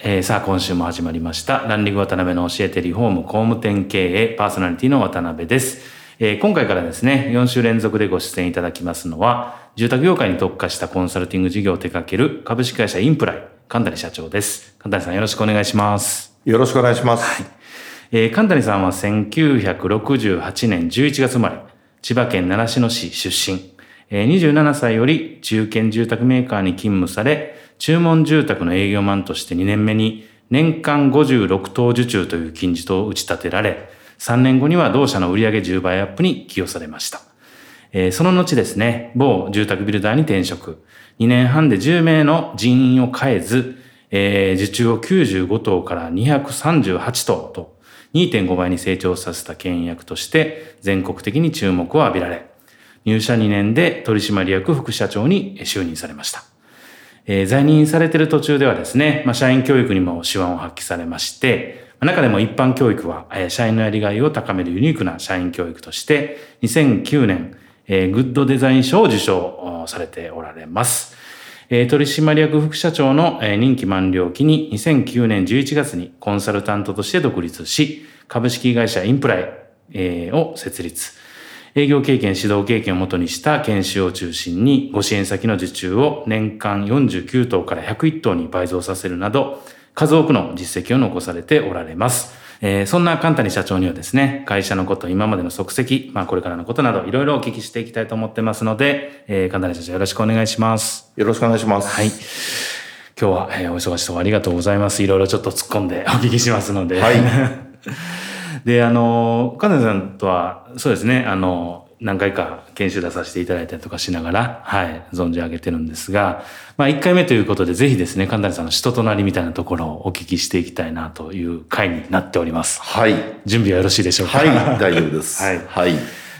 えー、さあ今週も始まりました。ランディング渡辺の教えてリフォーム工務店経営パーソナリティの渡辺です、えー、今回からですね4週連続でご出演いただきますのは住宅業界に特化したコンサルティング事業を手掛ける株式会社インプライ神谷社長です。神谷さんよろしくお願いします。よろしくお願いします、はい。えー、神谷さんは1968年11月生まれ千葉県習志野市出身。えー、27歳より中堅住宅メーカーに勤務され、注文住宅の営業マンとして2年目に年間56等受注という金字塔を打ち立てられ、3年後には同社の売上10倍アップに起用されました。その後ですね、某住宅ビルダーに転職。2年半で10名の人員を変えず、えー、受注を95等から238等と2.5倍に成長させた牽引役として全国的に注目を浴びられ、入社2年で取締役副社長に就任されました。えー、在任されている途中ではですね、まあ、社員教育にも手腕を発揮されまして、中でも一般教育は、社員のやりがいを高めるユニークな社員教育として、2009年、えー、グッドデザイン賞を受賞されておられます。えー、取締役副社長の、えー、任期満了期に2009年11月にコンサルタントとして独立し、株式会社インプライ、えー、を設立。営業経験、指導経験をもとにした研修を中心に、ご支援先の受注を年間49頭から101頭に倍増させるなど、数多くの実績を残されておられます。えー、そんな神谷社長にはですね、会社のこと、今までの足跡、まあこれからのことなど、いろいろお聞きしていきたいと思ってますので、えー、神谷社長よろしくお願いします。よろしくお願いします。はい。今日は、えー、お忙しいところありがとうございます。いろいろちょっと突っ込んでお聞きしますので。はい。で、あの、金谷さんとは、そうですね、あの、何回か研修出させていただいたりとかしながら、はい、存じ上げてるんですが、まあ、1回目ということで、ぜひですね、神谷さんの人となりみたいなところをお聞きしていきたいなという回になっております。はい。準備はよろしいでしょうか？はい、大丈夫です。はい。はい。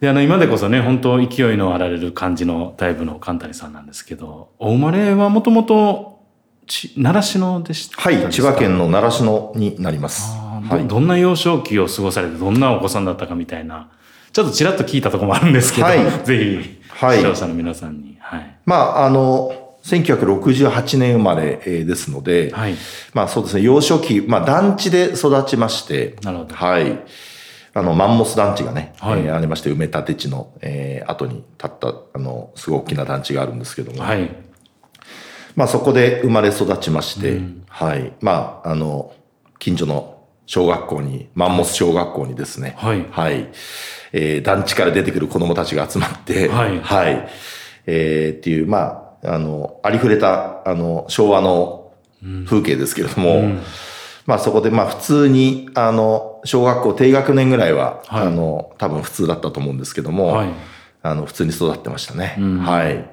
で、あの、今でこそね、本当勢いのあられる感じのタイプの神谷さんなんですけど、お生まれはもともと、習志野でしたはい、千葉県の習志野になります。はい、どんな幼少期を過ごされて、どんなお子さんだったかみたいな、ちょっとちらっと聞いたところもあるんですけど、はい、ぜひ、はい、視聴者の皆さんに。はい、まあ、あの、1968年生まれですので、はい、まあそうですね、幼少期、まあ団地で育ちまして、なるほど。はい。あの、マンモス団地がね、はい、えー、ありまして、埋め立て地の、えー、後に建った、あの、すごい大きな団地があるんですけども、はい。まあそこで生まれ育ちまして、うん、はい。まあ、あの、近所の小学校に、マンモス小学校にですね、はい。はい。えー、団地から出てくる子供たちが集まって、はい。はい。えー、っていう、まあ、あの、ありふれた、あの、昭和の風景ですけれども、うん、まあそこで、まあ普通に、あの、小学校低学年ぐらいは、はい、あの、多分普通だったと思うんですけども、はい、あの、普通に育ってましたね。うん、はい。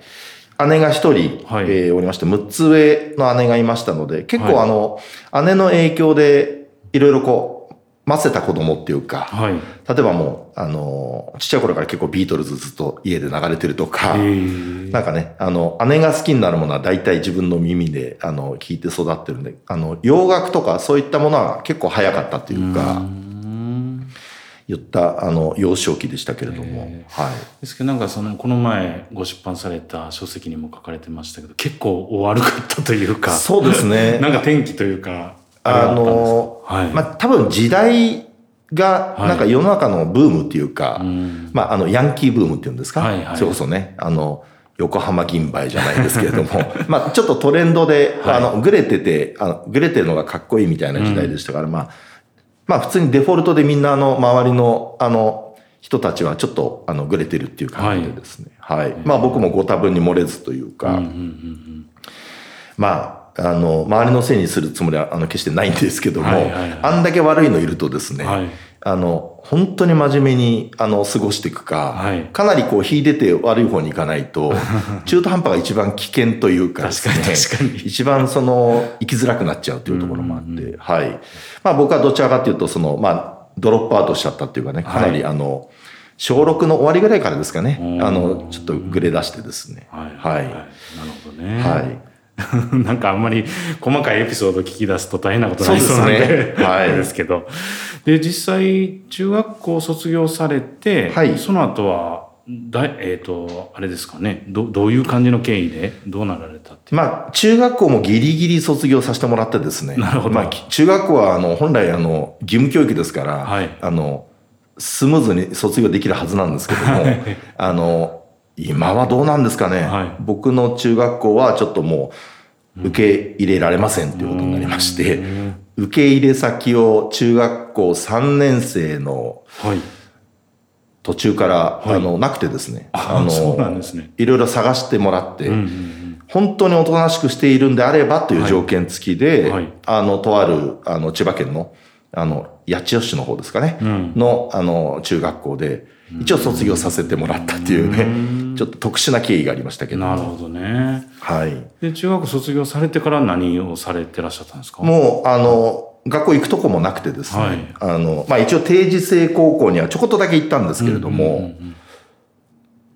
姉が一人、はい、えー、おりまして、6つ上の姉がいましたので、結構あの、姉の影響で、いろいろこう、待せた子供っていうか、はい、例えばもう、あの、ちっちゃい頃から結構ビートルズずっと家で流れてるとか、なんかね、あの、姉が好きになるものは大体自分の耳で、あの、聞いて育ってるんで、あの、洋楽とかそういったものは結構早かったっていうか、言った、あの、幼少期でしたけれども、はい。ですけどなんかそのこの前ご出版された書籍にも書かれてましたけど結構悪かったというかそうですね。なんか転機というか？あの、はい、まあ、多分時代が、はい。なんか世の中のブームっていうか、うん。まあ、あの、ヤンキーブームっていうんですか、はいはい。それこそね、あの、横浜銀杯じゃないですけれども、まあ、ちょっとトレンドで、はい。あの、グレてて、あの、グレてるのがかっこいいみたいな時代でしたから、まあ、まあ、普通にデフォルトでみんな、あの、周りの、あの、人たちはちょっと、あの、グレてるっていう感じでですね。はい。まあ、僕もご多分に漏れずというか、うんうんうん。まあ、あの、周りのせいにするつもりは、あの、決してないんですけども、はいはいはい。あんだけ悪いのいるとですね、はい。あの、本当に真面目に、あの、過ごしていくか、はい。かなりこう、秀でて悪い方に行かないと、中途半端が一番危険というかね、確かに一番その、生きづらくなっちゃうというところもあって、はい。まあ僕はどちらかというと、その、まあ、ドロップアウトしちゃったっていうかね、かなり、はあの、小6の終わりぐらいからですかねう、ん。あの、ちょっとグレ出してですね。はい。はい。なるほどね、はい。なんかあんまり細かいエピソード聞き出すと大変なことになりそうなんでですね。はい。ですけど。で実際中学校卒業されて、はい。その後はだいえっ、とあれですかね。どどういう感じの経緯でどうなられたってまあ、中学校もギリギリ卒業させてもらってですね。なるほど。まあ、き中学校は、あの、本来、あの、義務教育ですから、はい。あの、スムーズに卒業できるはずなんですけども、あの、今はどうなんですかね。はい。僕の中学校はちょっともう、受け入れられませんということになりまして、受け入れ先を中学校3年生のはい。途中から、はい。あの、なくてですね。あそうなんですね。いろいろ探してもらって、うんうん本当におとなしくしているんであればという条件付きで、はい。はい。あの、とある、あの、千葉県の、あの、八千代市の方ですかね、うん。の、あの、中学校で、一応卒業させてもらったっていうね、ちょっと特殊な経緯がありましたけど。なるほどねはい。で中学卒業されてから何をされてらっしゃったんですか？もう、あの、学校行くとこもなくてですね、はいあの、まあ一応定時制高校にはちょこっとだけ行ったんですけれども、うんうんうん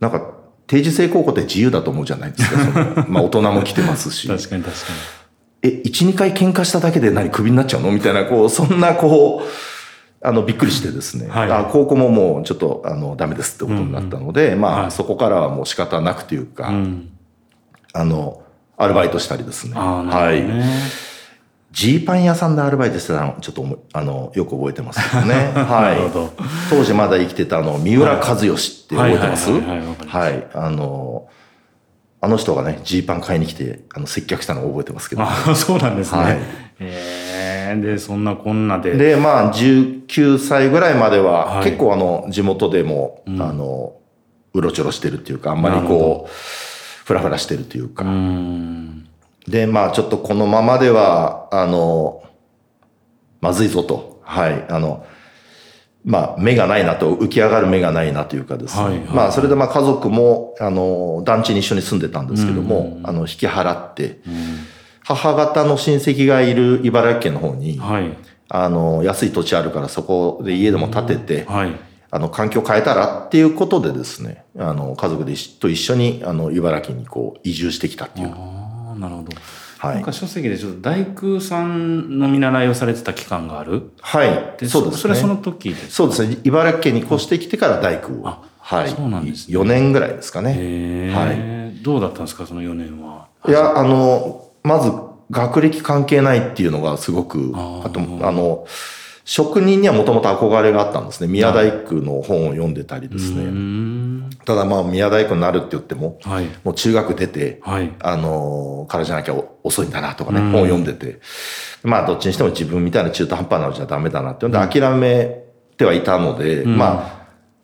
なんか、定時制高校って自由だと思うじゃないですか。まあ大人も来てますし。確かに確かえ、1、2回喧嘩しただけで何クビになっちゃうの？みたいな、こう、そんな、こう、あの、びっくりしてですね。はいあ高校ももうちょっと、あの、ダメですってことになったので、まあ、はいそこからはもう仕方なくというか、に、うん、あの、アルバイトしたりですね。ああなはいジーパン屋さんでアルバイトしてたの、ちょっとあの、よく覚えてますけどね。はい。当時まだ生きてたあの、三浦和義って覚えてます？はい。あの、あの人がね、ジーパン買いに来て、あの、接客したのを覚えてますけど。ああそうなんですね、はいえーでそんなこんなで。で、まあ、19歳ぐらいまでは、はい。結構あの、地元でも、うん。あの、うろちょろしてるっていうか、あんまりこう、ふらふらしてるっていうか。で、まあ、ちょっとこのままでは、あの、まずいぞと。はい。あの、まあ、目がないなと、浮き上がる目がないなというかですね。はいはいまあ、それでまあ、家族も、あの、団地に一緒に住んでたんですけども、うんうん。あの、引き払って、うん母方の親戚がいる茨城県の方に、はいあの、安い土地あるからそこで家でも建てて、はいあの、環境変えたらっていうことでですね、あの、家族で一と一緒に、あの、茨城にこう、移住してきたっていう。ああなるほど、はいなんか書籍でちょっと大工さんの見習いをされてた期間がある？はい。でそうですね。それはその時ですかそうですね。茨城県に越してきてから大工を。あはい。そうなんですね4年ぐらいですかね。へえ、どうだったんですかその4年は？いや、あの、まず、学歴関係ないっていうのがすごく、あと、あの、職人にはもともと憧れがあったんですね。宮大工の本を読んでたりですね。ん。ただまあ、宮大工になるって言っても、はい。もう中学出て、はい。あの、からじゃなきゃ遅いんだなとかね、うん。本を読んでて。まあ、どっちにしても自分みたいな中途半端なのじゃダメだなって。いうので、諦めてはいたので、うん。まあ、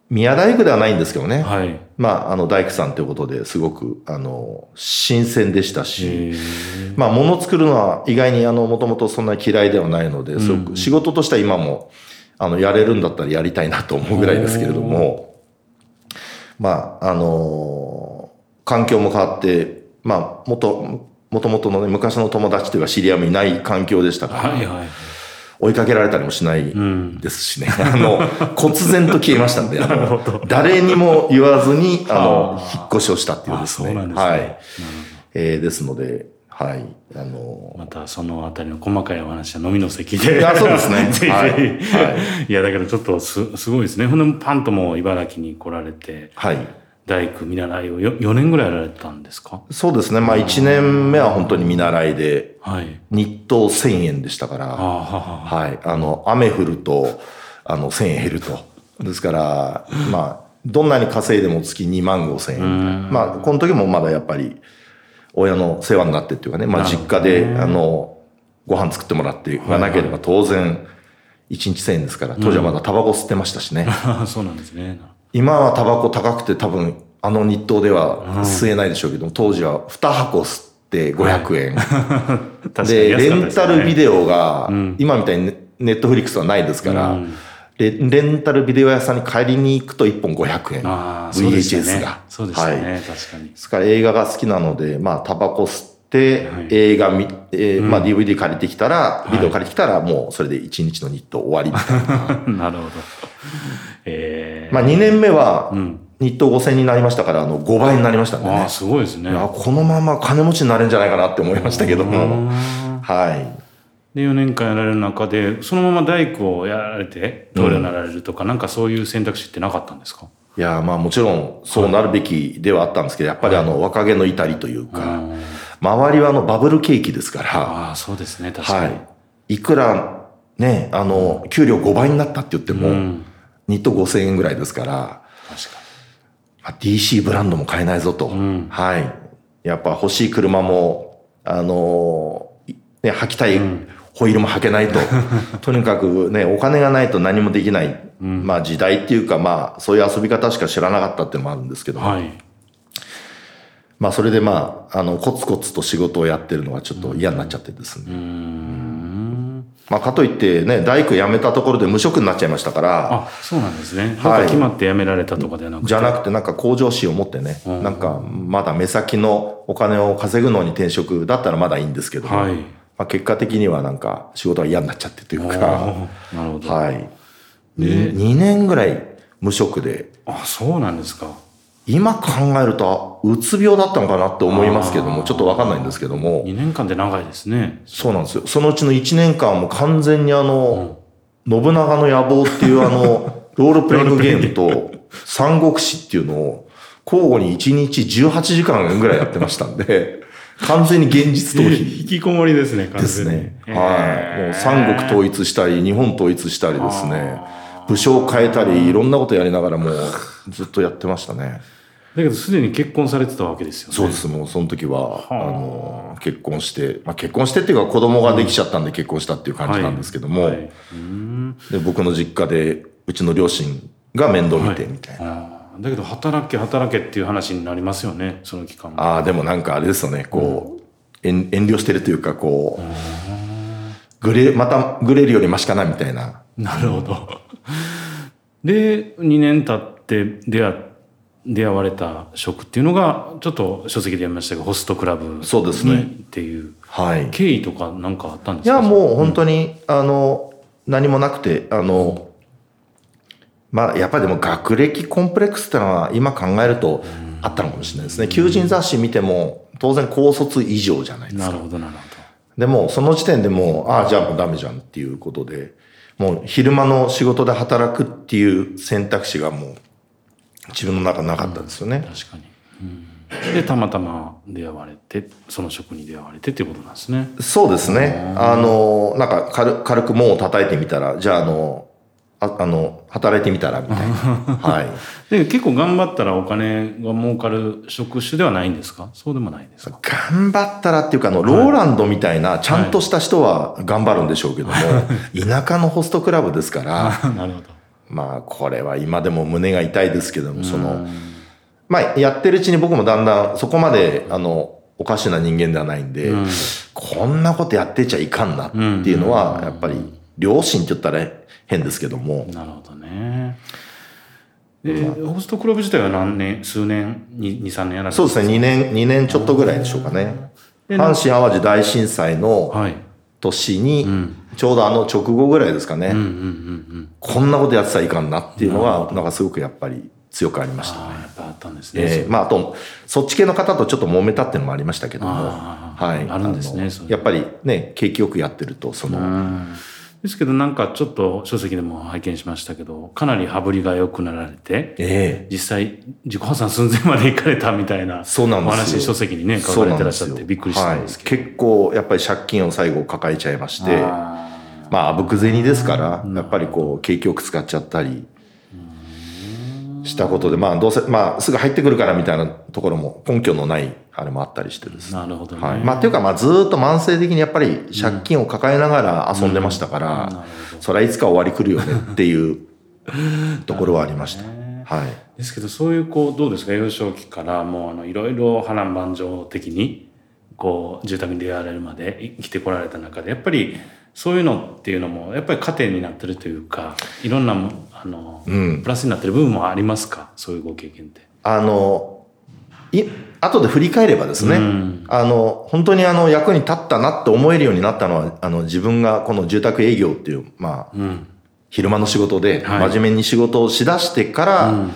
宮大工ではないんですけどね。はい。まあ、あの、大工さんということですごく、あの、新鮮でしたへし、え。まあ、物を作るのは意外に、あの、もともとそんな嫌いではないので、すごうんく仕事としては今も、あの、やれるんだったらやりたいなと思うぐらいですけれども、まあ、あの環境も変わって、まあ、もと、もともとのね、昔の友達というか知り合いもいない環境でしたから、はいはい追いかけられたりもしないんですしね。あの、忽然と消えましたんで、あの、誰にも言わずに、あのは、あ引っ越しをしたっていうですね。あそうなんですねはい。えーですので、はい。あの、またそのあたりの細かいお話は飲みの席で。いやそうですね ぜひぜひ。はいいはいや、だけどちょっとすすごいですね。ほんで、パンともう茨城に来られて、はい。大工見習いをよ4年ぐらいやられてたんですか？そうですね。まあ1年目は本当に見習いで、はい。日当1000円でしたから。はい。あの、雨降ると、あの、1000円減ると。ですから、まあ、どんなに稼いでも月2万5千円。まあ、この時もまだやっぱり、親の世話になってっていうかね、まあ、実家で、あの、ご飯作ってもらってがなければ当然、1日1000円ですから、当時はまだタバコ吸ってましたしね。そうなんですね。今はタバコ高くて多分、あの日当では吸えないでしょうけど、当時は2箱吸って500円。確かにで、安かったレンタルビデオが、今みたいにネットフリックスはないですから、うんレレンタルビデオ屋さんに借りに行くと1本500円。VHS ねが。。そうでしたね。はい。確かにで。すから映画が好きなので、まあ、タバコ吸って、はい映画見、えーまあ、DVD 借りてきたら、ビデオ借りてきたら、もうそれで1日の日当終わりみたいな。なるほど。ええまあ、2年目はん、日当5000になりましたから、あの、5倍になりましたんでねああ、。すごいですね。このまま金持ちになれるんじゃないかなって思いましたけども。はい。で、4年間やられる中で、そのまま大工をやられて、棟梁になられるとか、なんかそういう選択肢ってなかったんですか？いや、まあもちろんそうなるべきではあったんですけど、やっぱりあの若気の至りというか、周りはあのバブル景気ですから、ああ、そうですね、確かに。はい。いくらね、あの、給料5倍になったって言っても、ん日当5000円ぐらいですから、確かまあ DC ブランドも買えないぞと。んはい。やっぱ欲しい車も、あの、いね、履きたいホイールも履けないと。とにかくね、お金がないと何もできない。まあ時代っていうかまあ、そういう遊び方しか知らなかったっていうのもあるんですけどに。はい。まあそれでまあ、あの、コツコツと仕事をやってるのがちょっと嫌になっちゃってですね。うーん。まあかといってね、大工辞めたところで無職になっちゃいましたから、あ、そうなんですね。はい決まって辞められたとかではなくて。じゃなくてなんか向上心を持ってね、なんかまだ目先のお金を稼ぐのに転職だったらまだいいんですけども、はいまあ結果的にはなんか仕事が嫌になっちゃってというか、なるほど。はい。2年ぐらい無職で、あ、そうなんですか。今考えると、あうつ病だったのかなって思いますけども、ちょっとわかんないんですけども、2年間で長いですね。そうなんですよ。そのうちの1年間も完全にあの、信長の野望っていうあの、ロールプレイングゲームと、三国志っていうのを、交互に1日18時間ぐらいやってましたんで、完全に現実逃避引きこもりですね、完です全に。ね。はい。もう三国統一したり、日本統一したりですね、武将変えたり、いろんなことやりながらもうずっとやってましたね。だけど、すでに結婚されてたわけですよね。そうです。もうその時は、あの、結婚して、まあ結婚してっていうか子供ができちゃったんで結婚したっていう感じなんですけども、はい。うーん。で、僕の実家で、うちの両親が面倒見てみたいな。あーだけど、働け、働けっていう話になりますよね、その期間も。ああ、でもなんかあれですよね、こう、遠遠慮してるというか、こう、ぐれ、またぐれるよりマシかなみたいな。なるほど。で、2年経って出会、出会われた職っていうのが、ちょっと書籍で読みましたけど、ホストクラブそうですねにっていうはい。経緯とかなんかあったんですか？いや、もう本当に、あの、何もなくて、あの、まあ、やっぱりでも学歴コンプレックスってのは今考えるとあったのかもしれないですね。求人雑誌見ても、当然高卒以上じゃないですか。なるほど、なるほでも、その時点でもう、ああ、じゃあもうダメじゃんっていうことで、もう昼間の仕事で働くっていう選択肢がもう、自分の中なかったですよね。ど。確かに。うん、で、たまたま出会われて、その職に出会われてっていうことなんですね。そうですね。あの、なんか軽軽く門を叩いてみたら、じゃあ、あの、ああの、働いてみたら、みたいな。はい。で、結構頑張ったらお金が儲かる職種ではないんですか？そうでもないですか？頑張ったらっていうか、あの、ローランドみたいな、ちゃんとした人は頑張るんでしょうけども、田舎のホストクラブですから、なるほど。まあ、これは今でも胸が痛いですけども、その、まあ、やってるうちに僕もだんだん、そこまで、あの、おかしな人間ではないんで、こんなことやってちゃいかんなっていうのは、やっぱり、両親って言ったら変ですけども、なるほどね。で、ホストクラブ自体は何年、数年、2、3年やらそうですね、2年、2年ちょっとぐらいでしょうかね。で阪神淡路大震災のはい。年に、ちょうどあの直後ぐらいですかね。こんなことやってたらいかんなっていうのが、なんかすごくやっぱり強くありましたね。ああやっぱあったんですね、えーまあ、あとそっち系の方とちょっと揉めたっていうのもありましたけども、はい、あるんですねやっぱりね景気よくやってるとその、うん。ですけどなんかちょっと書籍でも拝見しましたけどかなり羽振りが良くなられてええ。実際自己破産寸前まで行かれたみたいなそうなんですよ。お話書籍にね書かれてらっしゃってびっくりしたんですけど、はい、結構やっぱり借金を最後抱えちゃいましてあまああぶく銭ですからやっぱりこう景気よく使っちゃったりしたことでまあどうせまあすぐ入ってくるからみたいなところも根拠のないあれもあったりしてですなるほどね、はい、まあっていうかまあずーっと慢性的にやっぱり借金を抱えながら遊んでましたから、なるほど。それはいつか終わり来るよねっていう ところはありました。はい。ですけどそういうこうどうですか？幼少期からもうあのいろいろ波乱万丈的にこう住宅に出会われるまで生きてこられた中でやっぱりそういうのっていうのもやっぱり糧になってるというかいろんなもあの、うん。プラスになってる部分もありますか？そういうご経験って。あの、い、後で振り返ればですね、うん。あの、本当にあの役に立ったなって思えるようになったのは、あの自分がこの住宅営業っていう、まあ、うん。昼間の仕事ではい。真面目に仕事をしだしてから、うん。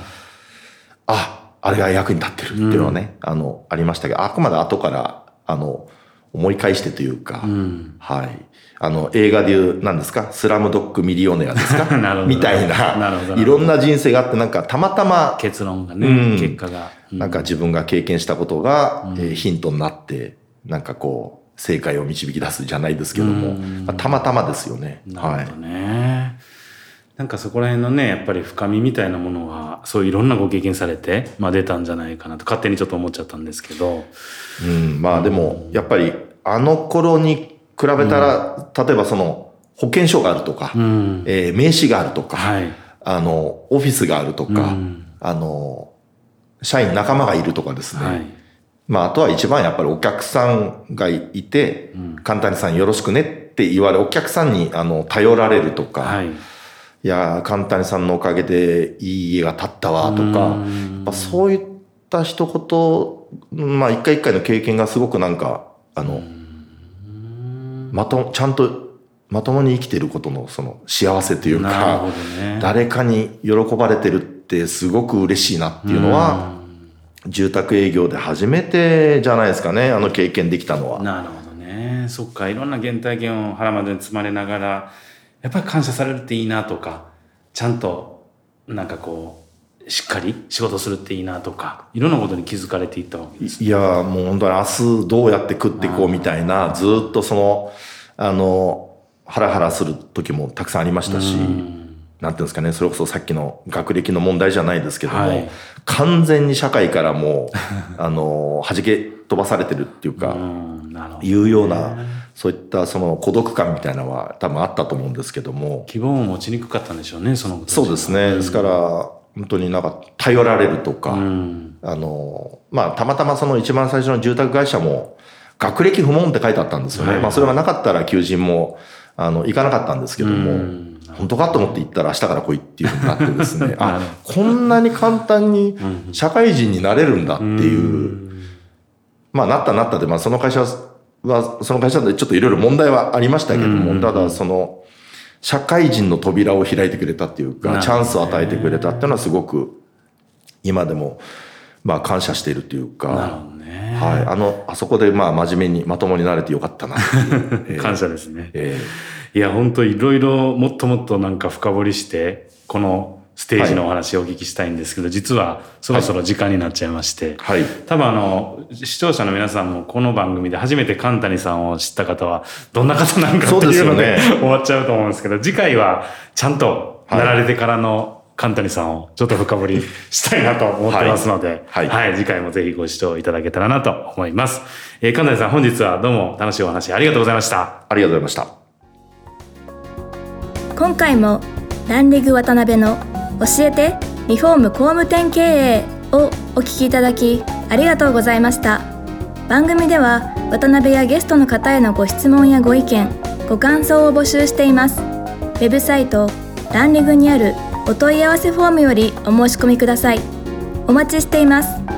あ、あれが役に立ってるっていうのはね、あの、ありましたけど、あくまで後から、あの、思い返してというか、うん。はい。あの、映画でいう、何ですか？スラムドッグミリオネアですか？みたいなるないろんな人生があって、なんかたまたま、結論がね、うん結果が。うなんか自分が経験したことが、えーヒントになって、なんかこう、正解を導き出すじゃないですけども、うんまあたまたまですよね。はいなるほど。ね。なんかそこら辺のねやっぱり深みみたいなものはそういういろんなご経験されて、まあ、出たんじゃないかなと勝手にちょっと思っちゃったんですけど。うん、まあでも、やっぱり、あの頃に比べたら、例えばその、保険証があるとか、うん。えー名刺があるとか、はい。あの、オフィスがあるとか、うん。あの、社員仲間がいるとかですね。はい。まあ、あとは一番やっぱりお客さんがいて、簡単にさんよろしくねって言われ、お客さんにあの頼られるとか、はい。いやー、簡単さんのおかげでいい家が建ったわとか、やっぱそういった一言、まあ一回一回の経験がすごくなんか、あの、まと、ちゃんとまともに生きてることのその幸せというかね。誰かに喜ばれてるってすごく嬉しいなっていうのは、住宅営業で初めてじゃないですかね、あの経験できたのは。なるほどね。そっかいろんな原体験を腹までに積まれながらやっぱり感謝されるっていいなとかちゃんとなんかこうしっかり仕事するっていいなとかいろんなことに気づかれていったわけです。いやーもう本当に明日どうやって食っていこうみたいな、ずーっとその、あの、ハラハラする時もたくさんありましたし、なんていうんですかね、それこそさっきの学歴の問題じゃないですけども、はい。完全に社会からもう、あの、弾け飛ばされてるっていうか、ういうような、そういったその孤独感みたいなのは多分あったと思うんですけども、希望を持ちにくかったんでしょうねそのそうですね。ですから、本当になんか頼られるとか、うん。あの、まあ、たまたまその一番最初の住宅会社も、学歴不問って書いてあったんですよね。はいまあ、それがなかったら求人も、あの、行かなかったんですけども、うん。本当かと思って行ったら明日から来いっていうふうになってですね、あ、こんなに簡単に社会人になれるんだっていう、うん。まあ、なったなったで、まあ、その会社は、その会社でちょっといろいろ問題はありましたけども、うん。ただ、その、社会人の扉を開いてくれたっていうか、チャンスを与えてくれたっていうのはすごく、今でも、まあ、感謝しているっていうか、ね、はい。あの、あそこで、まあ、真面目にまともになれてよかったな 感謝ですね。え。いや、本当いろいろもっともっとなんか深掘りして、このステージのお話をお聞きしたいんですけど、実はそろそろ時間になっちゃいまして、ーはい。多分あの、視聴者の皆さんもこの番組で初めて神谷さんを知った方は、どんな方なんかっていうのでよね終わっちゃうと思うんですけど、次回はちゃんとなられてからの神谷さんをちょっと深掘りしたいなと思ってますので、はいはい次回もぜひご視聴いただけたらなと思います。えー神谷さん本日はどうも楽しいお話ありがとうございました。ありがとうございました。今回もランリグ渡辺の教えて。リフォーム工務店経営をお聞きいただきありがとうございました。番組では渡辺やゲストの方へのご質問やご意見ご感想を募集しています。ウェブサイトランリグにあるお問い合わせフォームよりお申し込みください。お待ちしています。